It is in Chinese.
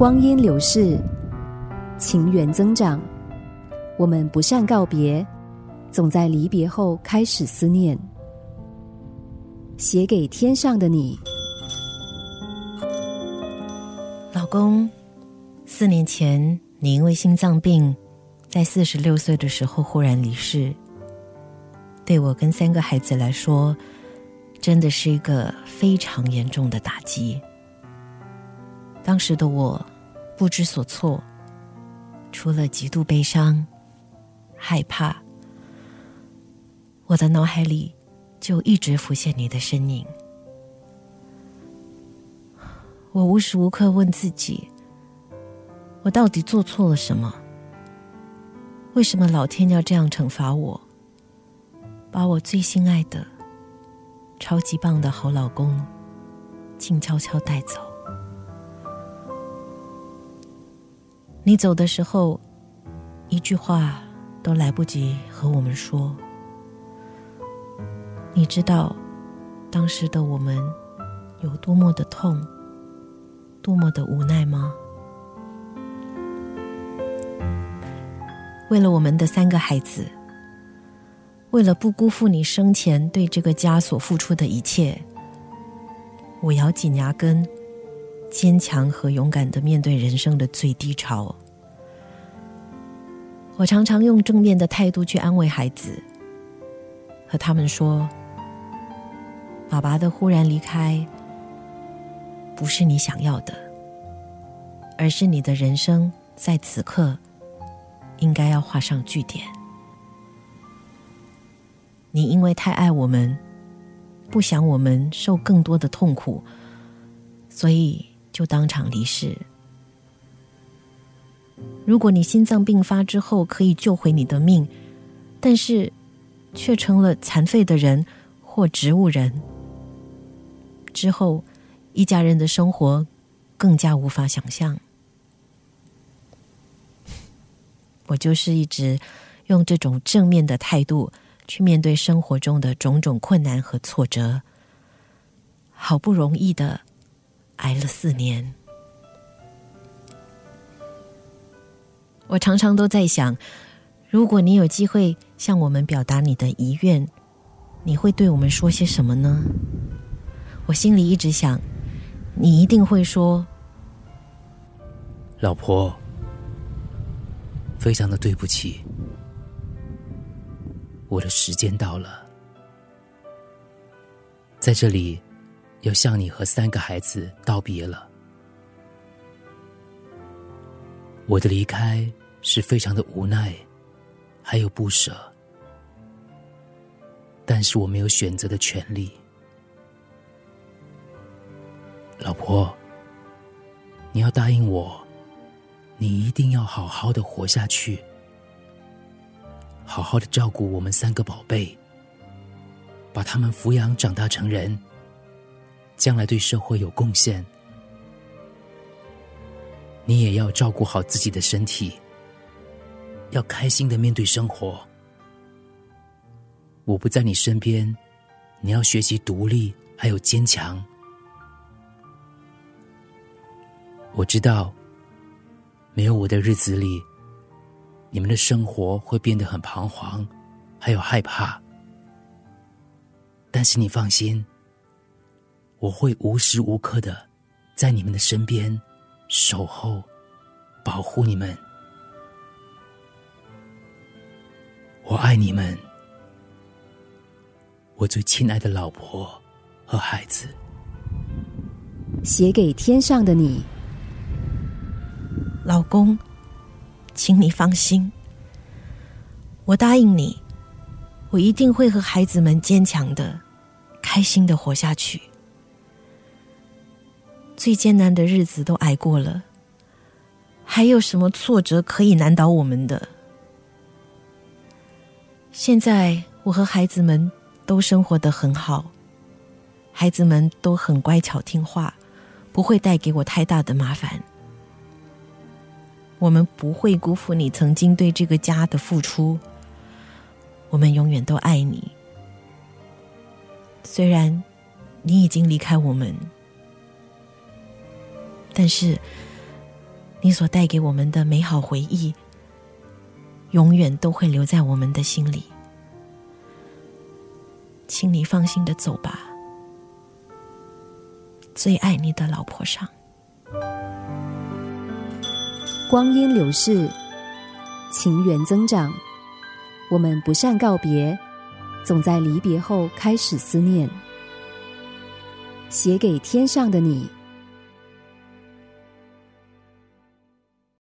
光阴流逝，情缘增长，我们不善告别，总在离别后开始思念。写给天上的你，老公，四年前你因为心脏病，在四十六岁的时候忽然离世，对我跟三个孩子来说，真的是一个非常严重的打击。当时的我不知所措，除了极度悲伤、害怕，我的脑海里就一直浮现你的身影。我无时无刻问自己：我到底做错了什么？为什么老天要这样惩罚我，把我最心爱的、超级棒的好老公静悄悄带走？你走的时候，一句话都来不及和我们说。你知道当时的我们有多么的痛，多么的无奈吗？为了我们的三个孩子，为了不辜负你生前对这个家所付出的一切，我咬紧牙根。坚强和勇敢的面对人生的最低潮。我常常用正面的态度去安慰孩子，和他们说：“爸爸的忽然离开，不是你想要的，而是你的人生在此刻应该要画上句点。你因为太爱我们，不想我们受更多的痛苦，所以。”就当场离世。如果你心脏病发之后可以救回你的命，但是却成了残废的人或植物人，之后一家人的生活更加无法想象。我就是一直用这种正面的态度去面对生活中的种种困难和挫折，好不容易的。挨了四年，我常常都在想，如果你有机会向我们表达你的遗愿，你会对我们说些什么呢？我心里一直想，你一定会说：“老婆，非常的对不起，我的时间到了，在这里。”要向你和三个孩子道别了。我的离开是非常的无奈，还有不舍，但是我没有选择的权利。老婆，你要答应我，你一定要好好的活下去，好好的照顾我们三个宝贝，把他们抚养长大成人。将来对社会有贡献，你也要照顾好自己的身体，要开心的面对生活。我不在你身边，你要学习独立还有坚强。我知道，没有我的日子里，你们的生活会变得很彷徨，还有害怕。但是你放心。我会无时无刻的在你们的身边守候、保护你们。我爱你们，我最亲爱的老婆和孩子。写给天上的你，老公，请你放心，我答应你，我一定会和孩子们坚强的、开心的活下去。最艰难的日子都挨过了，还有什么挫折可以难倒我们的？现在我和孩子们都生活的很好，孩子们都很乖巧听话，不会带给我太大的麻烦。我们不会辜负你曾经对这个家的付出，我们永远都爱你。虽然你已经离开我们。但是，你所带给我们的美好回忆，永远都会留在我们的心里。请你放心的走吧，最爱你的老婆上。光阴流逝，情缘增长，我们不善告别，总在离别后开始思念。写给天上的你。